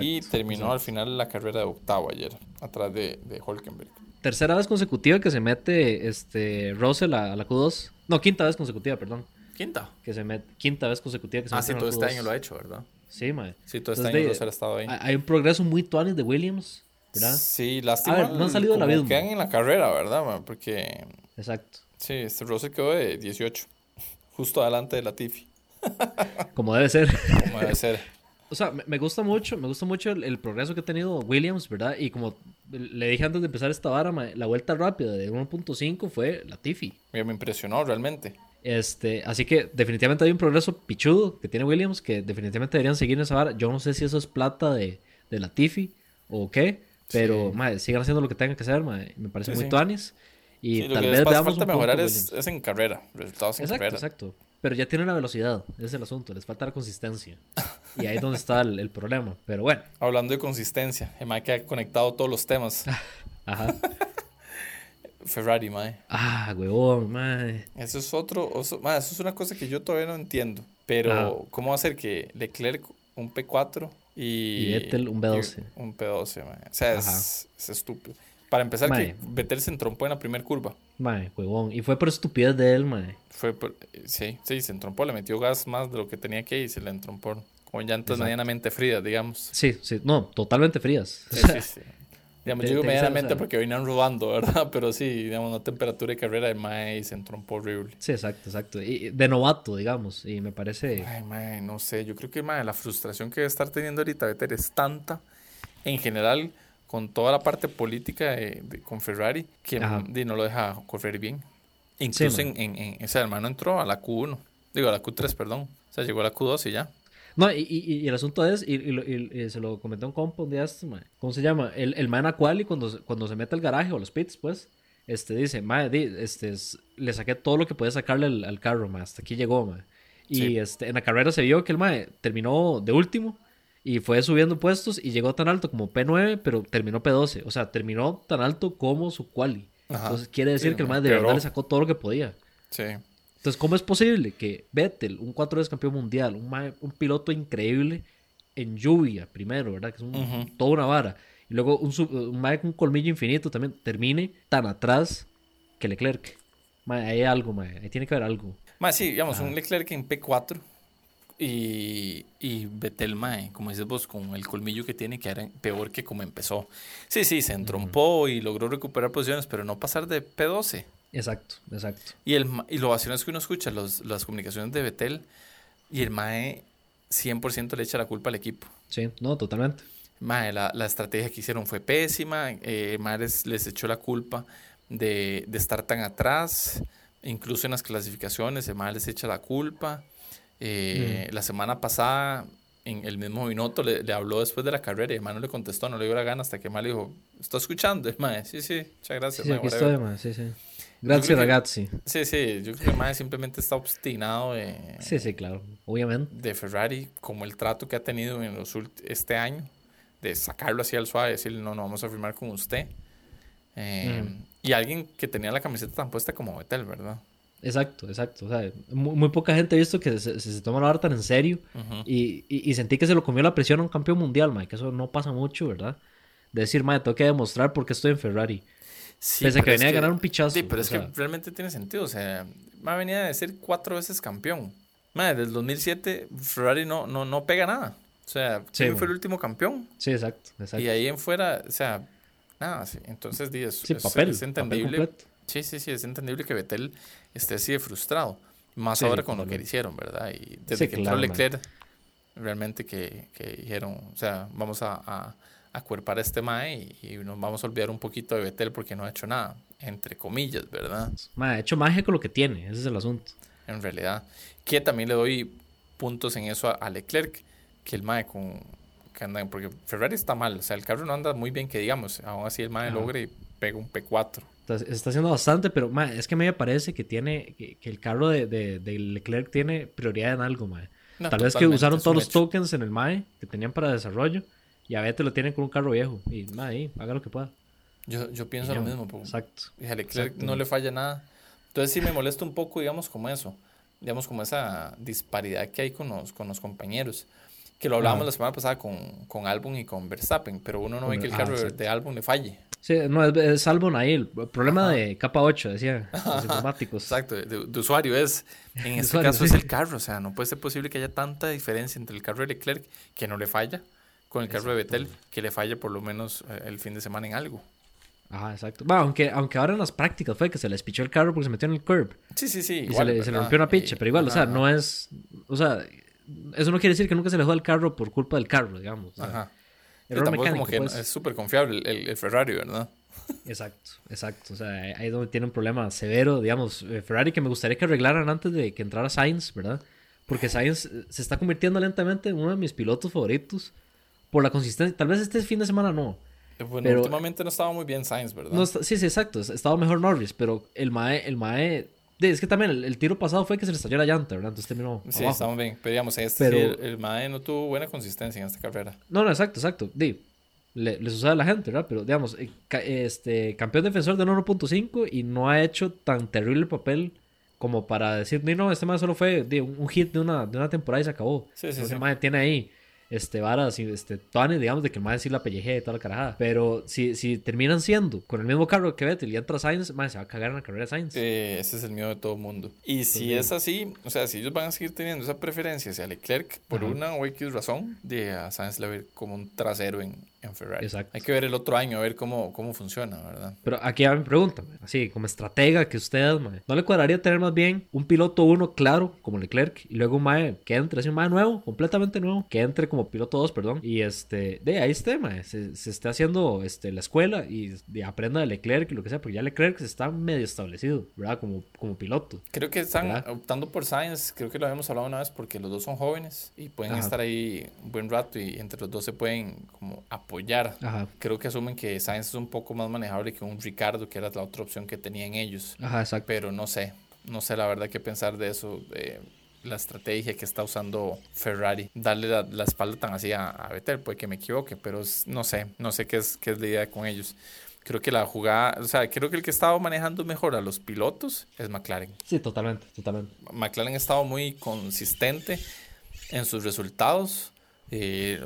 y terminó al final la carrera de octavo ayer, atrás de, de Holkenberg. Tercera vez consecutiva que se mete este Russell a, la Q2. No, quinta vez consecutiva, perdón. ¿Quinta? Que se mete, quinta vez consecutiva que se ah, sí, todo este año lo ha hecho, ¿verdad? Sí, mae. Sí, todo este año Russell ha estado ahí. Hay un progreso muy tuanis de Williams, ¿verdad? Sí, lástima. no han salido la vida. Quedan en la carrera, ¿verdad? Porque. Exacto. Sí, este Russell quedó de 18, justo adelante de la Tiffy. Como debe ser. Como debe ser. *laughs* O sea, me gusta mucho, me gusta mucho el, progreso que ha tenido Williams, ¿verdad? Y como le dije antes de empezar esta vara, la vuelta rápida de 1.5 fue la Tiffy. Me impresionó realmente. Este, así que definitivamente hay un progreso pichudo que tiene Williams que definitivamente deberían seguir en esa vara. Yo no sé si eso es plata de, de la Tiffy o qué, pero sigan haciendo lo que tengan que hacer, me parece muy tuanis. Y tal vez veamos falta mejorar es, es, en carrera, resultados en exacto, carrera. Exacto, pero ya tienen la velocidad, ese es el asunto, les falta la consistencia. y ahí es donde está el, problema, pero bueno. Hablando de consistencia, el que ha conectado todos los temas. *laughs* Ajá. Ferrari, mae. Ah, huevón, mae. Eso es otro, eso, eso es una cosa que yo todavía no entiendo. Pero, ¿cómo hacer que Leclerc un P4 y, y Vettel un B12? un P12, mae. O sea, es, es, estúpido. Para empezar, que Vettel se entrompó en la primera curva. Mae, huevón. Y fue por estupidez de él, mae. Fue por... Sí, sí, se entrompó. Le metió gas más de lo que tenía que y se le entrompó. Con llantas medianamente frías, digamos. Sí, sí. No, totalmente frías. Sí, sí, sí. *laughs* Digamos, yo digo medianamente porque venían robando, ¿verdad? Pero sí, digamos, una temperatura de carrera de mae y se entrompó horrible. Sí, exacto, exacto. Y de novato, digamos. Y me parece... Ay, mae, no sé. Yo creo que, mae, la frustración que debe estar teniendo ahorita Vettel es tanta, en general con toda la parte política de, con Ferrari que no lo deja correr bien. Incluso en, en, ese hermano entró a la Q1, digo a la Q3, perdón. O sea, llegó a la Q2 y ya. No, y, y, el asunto es, y, y, se lo comenté a un compa un día, ¿cómo se llama? El, el man a quali cuando, cuando se mete al garaje o los pits, pues, este dice, madre, este, le saqué todo lo que podía sacarle al, carro, ma, hasta aquí llegó. Y este, en la carrera se vio que el mae terminó de último y fue subiendo puestos y llegó tan alto como P9, pero terminó P12. O sea, terminó tan alto como su quali. Entonces quiere decir que el más de verdad le sacó todo lo que podía. Sí. Entonces, ¿cómo es posible que Vettel, un cuatro veces campeón mundial, un, un piloto increíble en lluvia primero, ¿verdad? Que es un, toda una vara. Y luego un, un con un colmillo infinito también termine tan atrás que Leclerc. ahí hay algo, mae. ahí tiene que haber algo. Más sí, digamos, un Leclerc en P4 Y, y Betel Mae, como dices vos, con el colmillo que tiene, que era peor que como empezó. Sí, sí, se entrompó y logró recuperar posiciones, pero no pasar de P12. Exacto, exacto. Y, el, y lo vacío es que uno escucha los, las comunicaciones de Betel y el Mae 100% le echa la culpa al equipo. Sí, no, totalmente. Mae, la, la estrategia que hicieron fue pésima. Eh, Mae les, les, echó la culpa de, de, estar tan atrás. Incluso en las clasificaciones, el Mae les echa la culpa. Eh, mm. La semana pasada, en el mismo minuto, le, le, habló después de la carrera y el Mae no le contestó, no le dio la gana hasta que el Mae le dijo: ¿Está escuchando? El Mae, sí, sí, muchas gracias. Sí, aquí estoy, Mae, sí, sí. Gracias, ragazzi. Sí, sí, yo creo que el Mae simplemente está obstinado de, Sí, sí, claro, obviamente. De Ferrari, como el trato que ha tenido en los este año, de sacarlo así al suave decirle, no, no vamos a firmar con usted. Eh, mm. Y alguien que tenía la camiseta tan puesta como Vettel, ¿verdad? Exacto, exacto. O sea, muy, muy poca gente ha visto que se, se, se toma la verdad tan en serio Uh -huh. y, y, y, sentí que se lo comió la presión a un campeón mundial, Mike. Que eso no pasa mucho, ¿verdad? De decir, Mike, tengo que demostrar por qué estoy en Ferrari. Sí, Pese a que venía a ganar un pichazo. Sí, pero es sea, que realmente tiene sentido. O sea, Ma venía de ser cuatro veces campeón. Ma, desde el 2007 Ferrari no, no, no pega nada. O sea, Sí, ¿quién bueno. fue el último campeón? Sí, exacto, exacto. Y ahí en fuera, o sea, nada. sí. Entonces, sí, es- papel. es entendible. Sí, sí, sí, es entendible que Vettel esté así de frustrado. Más Sí, ahora con lo que le hicieron, ¿verdad? Y desde Sí, que entró. Leclerc, realmente que, que dijeron, o sea, vamos a, a, a cuerpar a este Mae y, y nos vamos a olvidar un poquito de Vettel porque no ha hecho nada, entre comillas, ¿verdad? Ma, ha hecho magia con lo que tiene, ese es el asunto. En realidad. Que también le doy puntos en eso a, a Leclerc, que el Mae con... Que anda, porque Ferrari está mal, o sea, el carro no anda muy bien, que digamos, aún así el Mae Ajá. logra y pega un P4. Está, está haciendo bastante, pero ma, es que a mí me parece que tiene que, que el carro de, de, de Leclerc tiene prioridad en algo, ma. No, Tal vez que usaron todos los tokens en el MAE que tenían para desarrollo y a Vettel lo tienen con un carro viejo. Y ma, ahí, haga lo que pueda. Yo, yo pienso Y lo mismo. porque- Exacto. Y a Leclerc no le falla nada. Entonces sí me molesta un poco, digamos, como eso. Digamos, como esa disparidad que hay con los, con los compañeros. Que lo hablábamos la semana pasada con, con Albon y con Verstappen, pero uno no ve que el ah, carro de, exacto. de Albon le falle. Sí, no, es, es ahí. El problema de capa 8, decía. Los *laughs* informáticos. Exacto, de, de usuario es. *laughs* En este usuario, caso sí. es el carro. O sea, no puede ser posible que haya tanta diferencia entre el carro de Leclerc, que no le falla, con el carro de Vettel, que le falla por lo menos eh, el fin de semana en algo. Ajá, exacto. Bueno, aunque, aunque ahora en las prácticas fue que se les pichó el carro porque se metió en el curb. Sí, sí, sí. Y igual, se, le, se le ¿verdad? rompió una picha, pero igual, o sea, ajá, no es. O sea, eso no quiere decir que nunca se le jode el carro por culpa del carro, digamos. o sea, Ajá. Error tampoco es mecánico, como que pues. es súper confiable el, el- Ferrari, ¿verdad? *laughs* Exacto, exacto. O sea, ahí es donde tiene un problema severo, digamos, eh, Ferrari que me gustaría que arreglaran antes de que entrara Sainz, ¿verdad? Porque Sainz eh, se está convirtiendo lentamente en uno de mis pilotos favoritos por la consistencia. Tal vez este fin de semana no. Eh, Bueno, Pero- últimamente no estaba muy bien Sainz, ¿verdad? no sí, sí, exacto. Estaba mejor Norris, pero el Mae, el Mae. De- Es que también el, el tiro pasado fue que se le estalló la llanta, ¿verdad? Entonces terminó. Sí, abajo. estamos bien. Pero digamos, este Pero- sí, el, el Mae no tuvo buena consistencia en esta carrera. No, no, exacto, exacto. Di, le, le sucede a la gente, ¿verdad? Pero digamos, eh, este, campeón defensor de 1.5 y no ha hecho tan terrible papel como para decir, "Ni, no, este más solo fue di, un hit de una, de una temporada y se acabó. Sí, sí, Entonces, tiene ahí este, varas y este, tuanes, digamos, de que el mae sí la pellejea y toda la carajada. Pero si, si terminan siendo con el mismo carro que Vettel y entra Sainz, mae, se va a cagar en la carrera de Sainz. Eh, ese es el miedo de todo mundo. Y si bien. es así, o sea, si ellos van a seguir teniendo esa preferencia hacia Leclerc por Ajá. una o X razón, de a Sainz le ver como un trasero en, en Ferrari. Exacto. Hay que ver el otro año, a ver cómo, cómo funciona, ¿verdad? Pero aquí ya me preguntan, así como estratega que ustedes, mae, ¿no le cuadraría tener más bien un piloto uno claro como Leclerc y luego un mae que entre, así un mae nuevo, completamente nuevo, que entre como piloto 2, perdón, y este, de ahí esté, mae, se, se esté haciendo este, la escuela y, y aprenda de Leclerc y lo que sea, porque ya Leclerc está medio establecido, ¿verdad? Como, como piloto. Creo que están ¿Verdad? optando por Sainz, creo que lo habíamos hablado una vez, porque los dos son jóvenes y pueden Ajá. estar ahí un buen rato y entre los dos se pueden como apoyar. Ajá, Creo que asumen que Sainz es un poco más manejable que un Ricardo, que era la otra opción que tenían ellos. ajá, exacto. Pero no sé, no sé la verdad qué pensar de eso, la estrategia que está usando Ferrari. Darle la, la espalda tan así a, a Vettel, puede que me equivoque, pero no sé, no sé qué es, qué es la idea con ellos. Creo que la jugada, o sea, creo que el que estaba manejando mejor a los pilotos es McLaren. Sí, totalmente, totalmente. McLaren ha estado muy consistente en sus resultados. Eh,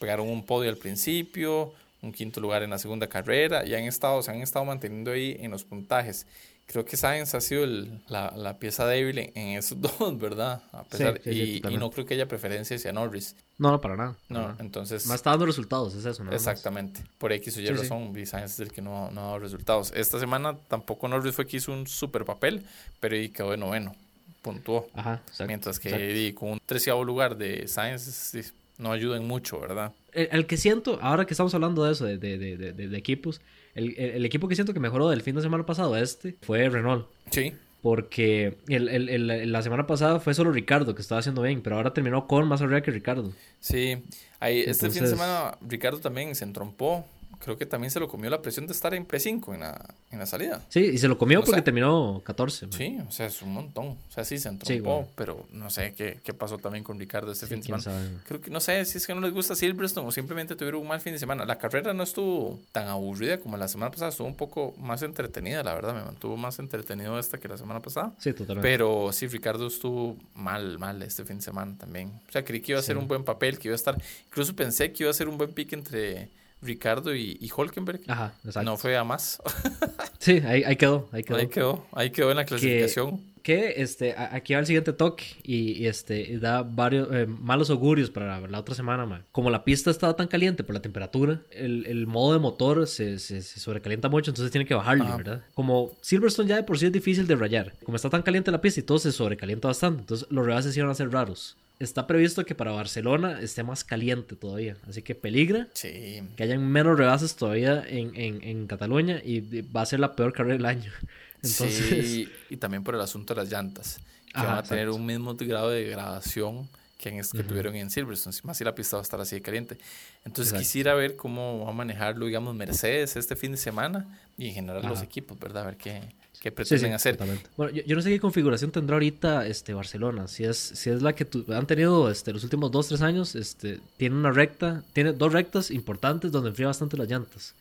pegaron un podio al principio, un quinto lugar en la segunda carrera y han estado, se han estado manteniendo ahí en los puntajes. creo que Sainz ha sido la, la, pieza débil en, esos *laughs* dos, ¿verdad? A pesar, y, y, no creo que haya preferencia hacia Norris. No, no, para nada. No, entonces... Más está dando resultados, es eso, ¿no? Exactamente. Por X o Y razón, Sainz es el que no, no ha dado resultados. Esta semana tampoco Norris fue que hizo un super papel, pero y quedó de noveno, puntuó. Ajá, exacto, Mientras que con un treceavo lugar de Sainz no ayudan mucho, ¿verdad? El, que siento, ahora que estamos hablando de eso, de, de, de, de equipos, el, el, equipo que siento que mejoró del fin de semana pasado a este fue Renault. Sí. Porque el, la semana pasada fue solo Ricardo que estaba haciendo bien, pero ahora terminó con más arriba que Ricardo. Sí, ahí, este fin de semana Ricardo también se entrompó creo que también se lo comió la presión de estar en P5 en la, en la salida. Sí, y se lo comió porque terminó 14. Sí, o sea, es un montón. O sea, sí se entrompó, pero no sé qué, qué, pasó también con Ricardo este fin de semana. Creo que no sé si es que no les gusta Silverstone o simplemente tuvieron un mal fin de semana. La carrera no estuvo tan aburrida como la semana pasada, estuvo un poco más entretenida, la verdad, me mantuvo más entretenido esta que la semana pasada. Sí, totalmente. Pero sí, Ricardo estuvo mal, mal este fin de semana también. O sea, creí que iba a ser un buen papel, que iba a estar, incluso pensé que iba a ser un buen pick entre Ricardo y, y Holkenberg. Ajá, exacto. No fue a más. *laughs* sí, ahí, ahí, quedó, ahí quedó. Ahí quedó, ahí quedó en la clasificación. Que, este, aquí va el siguiente toque y, este, da varios eh, malos augurios para la, otra semana, Como la pista estaba tan caliente por la temperatura, el, el modo de motor se, se, sobrecalienta mucho, entonces tiene que bajarlo, ¿verdad? Como Silverstone ya de por sí es difícil de rayar. Como está tan caliente la pista y todo se sobrecalienta bastante, entonces los rebases iban a ser raros está previsto que para Barcelona esté más caliente todavía. Así que peligra sí. que hayan menos rebases todavía en, en, en, Cataluña y va a ser la peor carrera del año. *laughs* Entonces... Sí, y también por el asunto de las llantas, que van a tener un mismo grado de degradación que, en, que tuvieron en Silverstone, más si la pista va a estar así de caliente. Entonces quisiera ver cómo va a manejarlo, digamos, Mercedes este fin de semana y en general los equipos, ¿verdad? A ver qué, qué pretenden hacer. Bueno, yo, no sé qué configuración tendrá ahorita este Barcelona. Si es, si es la que han tenido este, los últimos dos, tres años, este, tiene una recta, tiene dos rectas importantes donde enfría bastante las llantas.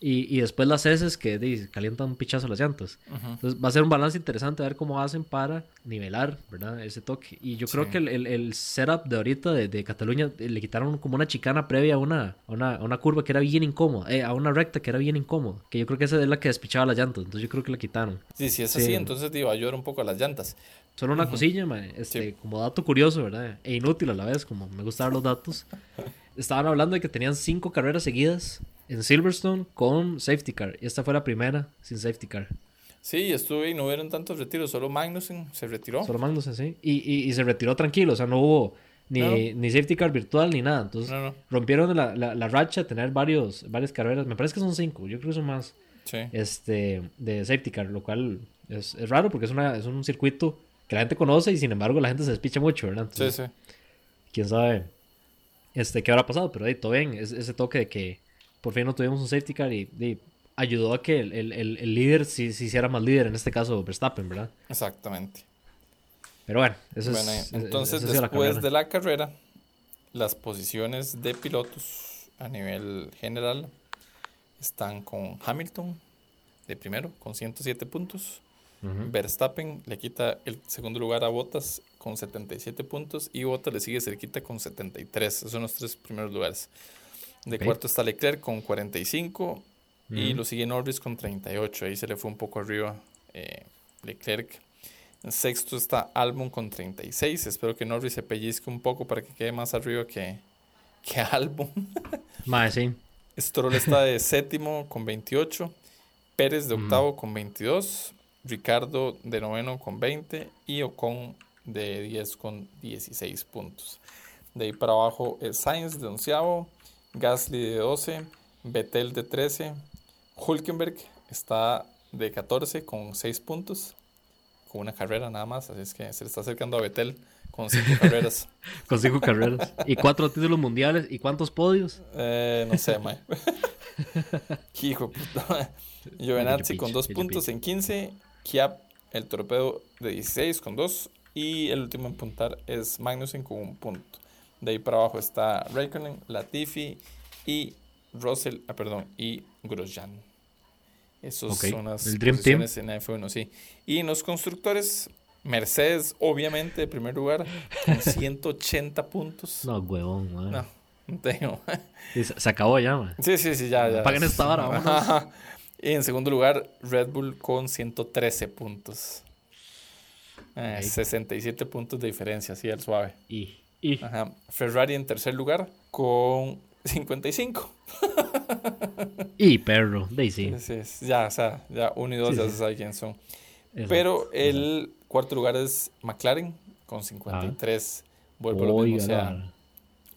Y, y después las heces que calientan un pichazo las llantas. Entonces va a ser un balance interesante a ver cómo hacen para nivelar, ¿verdad? Ese toque. Y yo creo que el, el, el, setup de ahorita de, de, Cataluña eh, le quitaron como una chicana previa a una, a una, a una curva que era bien incómoda, eh, a una recta que era bien incómoda. Que yo creo que esa es la que despichaba las llantas. Entonces yo creo que la quitaron. Sí, si es así, entonces te iba a ayudar un poco a las llantas. Solo una cosilla, este, como dato curioso, ¿verdad? E inútil a la vez, como me gustaban los datos. *laughs* Estaban hablando de que tenían cinco carreras seguidas en Silverstone con safety car. Y esta fue la primera sin safety car. Sí, estuve y no hubieron tantos retiros, solo Magnussen se retiró. Solo Magnussen, sí. Y, y, se retiró tranquilo, o sea, no hubo ni, ni safety car virtual ni nada. Entonces rompieron la, la, la, racha tener varios, varias carreras. Me parece que son cinco, yo creo que son más. Sí. Este, de safety car, lo cual es, es, raro porque es, una, es un circuito que la gente conoce y sin embargo la gente se despicha mucho, ¿verdad? sí, sí. Quién sabe este, qué habrá pasado, pero ahí todo bien. ese toque de que por fin no tuvimos un safety car y, ayudó a que el, el, el, líder se, se, hiciera más líder, en este caso Verstappen, ¿verdad? Exactamente. Pero bueno, eso es. Entonces, después de la carrera, las posiciones de pilotos a nivel general están con Hamilton de primero, con 107 puntos. Verstappen le quita el segundo lugar a Bottas con 77 puntos y Bottas le sigue cerquita con 73. Esos son los tres primeros lugares. De cuarto está Leclerc con 45 y lo sigue Norris con 38. Ahí se le fue un poco arriba eh, Leclerc. En sexto está Albon con 36. Espero que Norris se pellizque un poco para que quede más arriba que, que *laughs* Albon. Más, sí. Stroll está de *laughs* séptimo con 28. Pérez de octavo con 22. Ricardo de noveno con 20. Y Ocon de 10 con 16 puntos. De ahí para abajo es Sainz de onceavo. Gasly de 12, Vettel de 13, Hulkenberg está de 14 con 6 puntos, con una carrera nada más, así es que se le está acercando a Vettel con 5 *laughs* carreras. con 5 carreras. ¿Y 4 títulos mundiales? ¿Y cuántos podios? Eh, no sé, mae. *laughs* Hijo puta. Giovinazzi con 2 puntos en 15, Kiap el torpedo de 16 con 2 y el último en puntar es Magnussen con un punto. De ahí para abajo está Raikkonen, Latifi y Russell, ah, perdón, y Grosjean. Esos son las El Dream Team. en F1, sí. Y en los constructores, Mercedes, obviamente, de primer lugar, con *laughs* 180 puntos. No, huevón, man. No, no tengo. *laughs* se acabó ya, man. Sí, sí, sí, ya, ya. Paguen esta vara, Y en segundo lugar, Red Bull con 113 puntos. 67 eh, puntos de diferencia, así al suave. Y, Ajá. Ferrari en tercer lugar con 55. *laughs* y perro, Daisy. ya, o sea, ya uno y dos ya se sabe quién son. Pero el cuarto lugar es McLaren con 53. Vuelvo a lo mismo, o sea,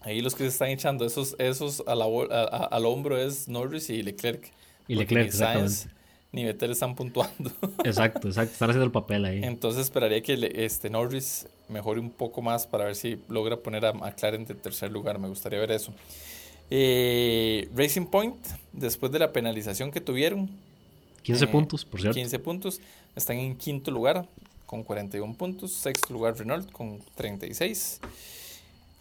ahí los que se están echando esos, esos a la, al hombro es Norris y Leclerc. Y Leclerc, exactamente ni Vettel están puntuando. *laughs* exacto, exacto, están haciendo el papel ahí. Entonces esperaría que este Norris mejore un poco más para ver si logra poner a McLaren de tercer lugar. Me gustaría ver eso. Eh, Racing Point, después de la penalización que tuvieron. 15 eh, puntos, por cierto. 15 puntos. Están en quinto lugar con 41 puntos. Sexto lugar Renault con 36.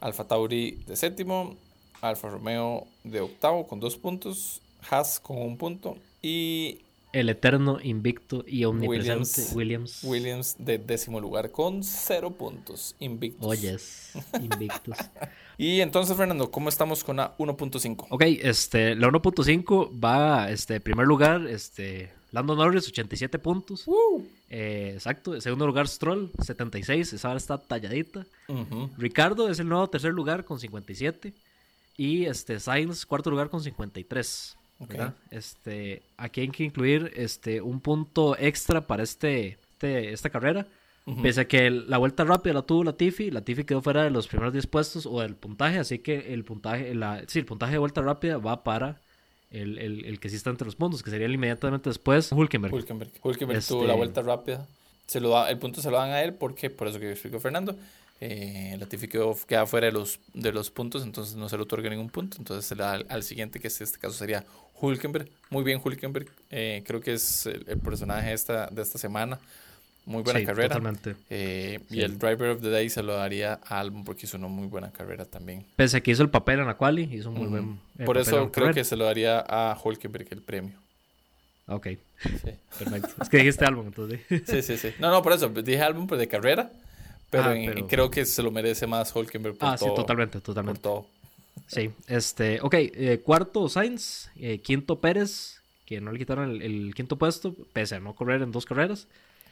Alfa Tauri de séptimo. Alfa Romeo de octavo con 2 puntos. Haas con un punto. Y el eterno, invicto y omnipresente Williams. Williams, de décimo lugar con cero puntos, invictos. Oyes, *laughs* invictos. y entonces, Fernando, ¿cómo estamos con la 1.5? Ok, este, la 1.5 va, este, primer lugar, este, Lando Norris, 87 puntos. Eh, exacto. Segundo lugar, Stroll, 76. Esa está talladita. Ricardo es el nuevo tercer lugar con 57. Y este, Sainz, cuarto lugar con 53. Este, aquí hay que incluir este, un punto extra para este, este esta carrera. Pese a que la vuelta rápida la tuvo Latifi, Latifi quedó fuera de los primeros 10 puestos o del puntaje, así que el puntaje, la, sí, el puntaje de vuelta rápida va para el, el, que sí está entre los puntos, que sería inmediatamente después Hulkenberg. Hulkenberg, Hulkenberg tuvo la este vuelta rápida. Se lo da, el punto se lo dan a él porque, por eso que explicó Fernando, eh, Latifi queda fuera de los, de los puntos, entonces no se le otorga ningún punto, entonces se le da al, siguiente, que en este caso sería Hulkenberg. Muy bien, Hulkenberg. Eh, creo que es el, personaje esta, de esta semana. Muy buena carrera. Totalmente. Eh, y el Driver of the Day se lo daría a Albon porque hizo una muy buena carrera también. Pese a que hizo el papel en la quali, hizo muy buen eh, Por eso creo que se lo daría a Hulkenberg el premio. Ok. *laughs* Perfecto. es que dijiste Albon, entonces. sí, sí, sí. No, no, por eso. Dije Albon, pero de carrera. Pero, ah, creo que se lo merece más Hulkenberg por ah, sí, totalmente, totalmente. Por todo. Sí, este, ok, eh, cuarto Sainz, eh, quinto Pérez, que no le quitaron el, quinto puesto, pese a no correr en dos carreras.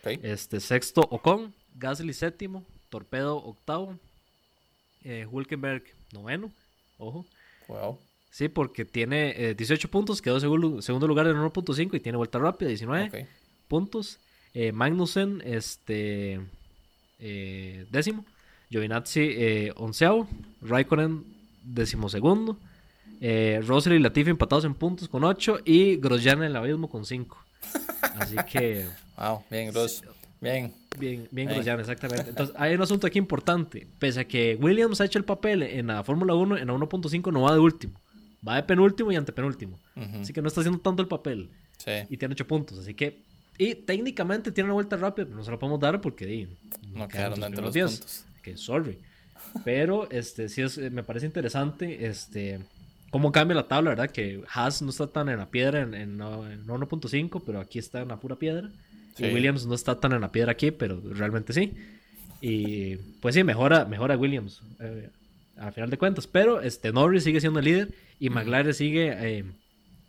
Este, sexto Ocon, Gasly séptimo, Torpedo octavo, eh, Hulkenberg noveno, ojo. Wow. Sí, porque tiene 18 puntos, quedó segundo, segundo lugar en 1.5 y tiene vuelta rápida, 19 puntos. Magnussen, este, décimo. Giovinazzi, onceavo. Raikkonen, decimosegundo. Eh, Russell y Latifi empatados en puntos con 8 y Grosjean en el abismo con 5. Así *laughs* que. Wow, bien, Gross. Bien. Bien, bien, Grosjean, exactamente. Entonces, hay un asunto aquí importante. Pese a que Williams ha hecho el papel en la Fórmula 1, en la 1.5 no va de último. Va de penúltimo y antepenúltimo. Así que no está haciendo tanto el papel. Sí. Y tiene 8 puntos. Así que. Y técnicamente tiene una vuelta rápida, pero no se la podemos dar porque. no quedaron dentro de los puntos. Que sorry. Pero este sí es, me parece interesante este cómo cambia la tabla, ¿verdad? Que Haas no está tan en la piedra en, en, 1.5, pero aquí está en la pura piedra. Y Williams no está tan en la piedra aquí, pero realmente sí. Y pues sí, mejora, mejora Williams eh, a final de cuentas. Pero este Norris sigue siendo el líder y McLaren sigue eh,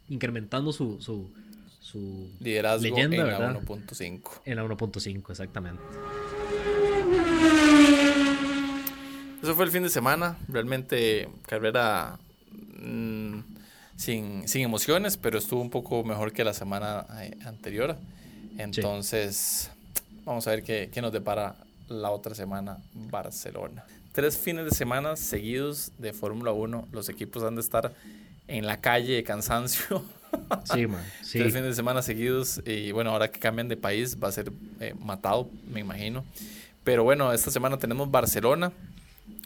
incrementando su, su, su liderazgo leyenda, en la 1.5. En la 1.5, exactamente. Eso fue el fin de semana. Realmente carrera mm, sin, emociones, pero estuvo un poco mejor que la semana eh, anterior. Entonces, vamos a ver qué, qué nos depara la otra semana Barcelona. Tres fines de semana seguidos de Fórmula 1. Los equipos han de estar en la calle de cansancio. *laughs* Sí, *laughs* man. Sí. Tres fines de semana seguidos. Y bueno, ahora que cambian de país va a ser eh, matado, me imagino. Pero bueno, esta semana tenemos Barcelona.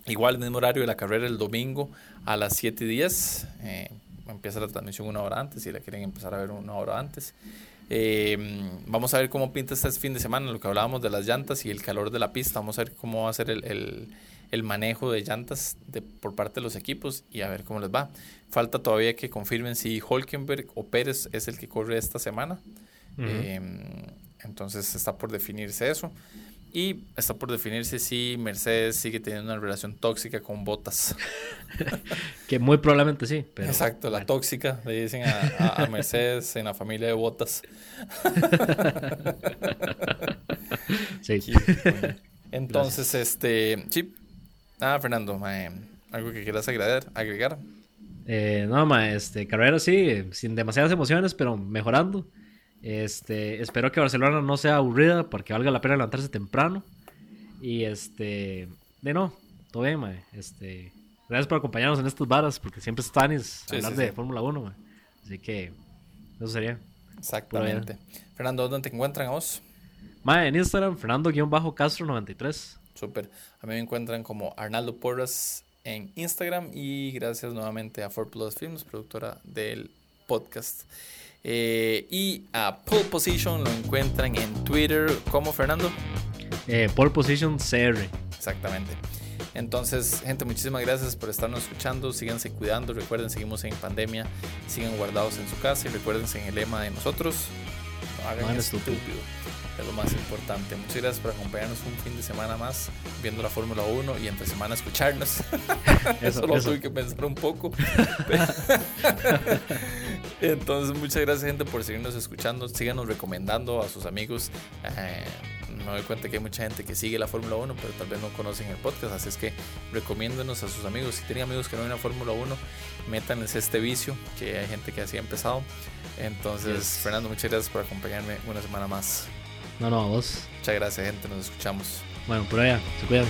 Igual, el mismo horario de la carrera el domingo a las 7 y 10. Eh, empieza la transmisión una hora antes, si la quieren empezar a ver una hora antes. Eh, vamos a ver cómo pinta este fin de semana, lo que hablábamos de las llantas y el calor de la pista. Vamos a ver cómo va a ser el, el, manejo de llantas de, por parte de los equipos y a ver cómo les va. Falta todavía que confirmen si Holkenberg o Pérez es el que corre esta semana. Eh, entonces está por definirse eso. Y está por definirse si Mercedes sigue teniendo una relación tóxica con Botas. *laughs* que muy probablemente sí. Exacto, la tóxica, le dicen a, Mercedes en la familia de Botas. *laughs* sí. Entonces, este, sí. Ah, Fernando, algo que quieras agregar. agregar? Eh, no, ma, este, carrera sí, sin demasiadas emociones, pero mejorando. Este, espero que Barcelona no sea aburrida porque valga la pena levantarse temprano. Y este, de no, todo bien, ma. Este, gracias por acompañarnos en estos varas porque siempre están sí, hablar de Fórmula 1, Así que eso sería. Exactamente. Fernando, ¿dónde te encuentran a vos? Ma, en Instagram, Fernando-Castro93. Súper. A mí me encuentran como Arnaldo Porras en Instagram y gracias nuevamente a 4 Plus Films, productora del podcast. Eh, y a Pole Position lo encuentran en Twitter como Fernando. Eh, Pole Position CR. Exactamente. Entonces, gente, muchísimas gracias por estarnos escuchando. Síganse cuidando. Recuerden, seguimos en pandemia. Sigan guardados en su casa y recuérdense en el lema de nosotros. No hagan estúpido es lo más importante. Muchas gracias por acompañarnos un fin de semana más viendo la Fórmula 1 y entre semana escucharnos. *laughs* eso, lo tuve que pensar un poco. *laughs* Entonces, muchas gracias, gente, por seguirnos escuchando. Síganos recomendando a sus amigos. Eh, me doy cuenta que hay mucha gente que sigue la Fórmula 1, pero tal vez no conocen el podcast. Así es que recomiéndonos a sus amigos. Si tienen amigos que no ven la Fórmula 1, métanles este vicio, que hay gente que así ha empezado. Entonces, Fernando, muchas gracias por acompañarme una semana más. No, no, a vos. Muchas gracias, gente. Nos escuchamos. Bueno, por allá. Se cuidan.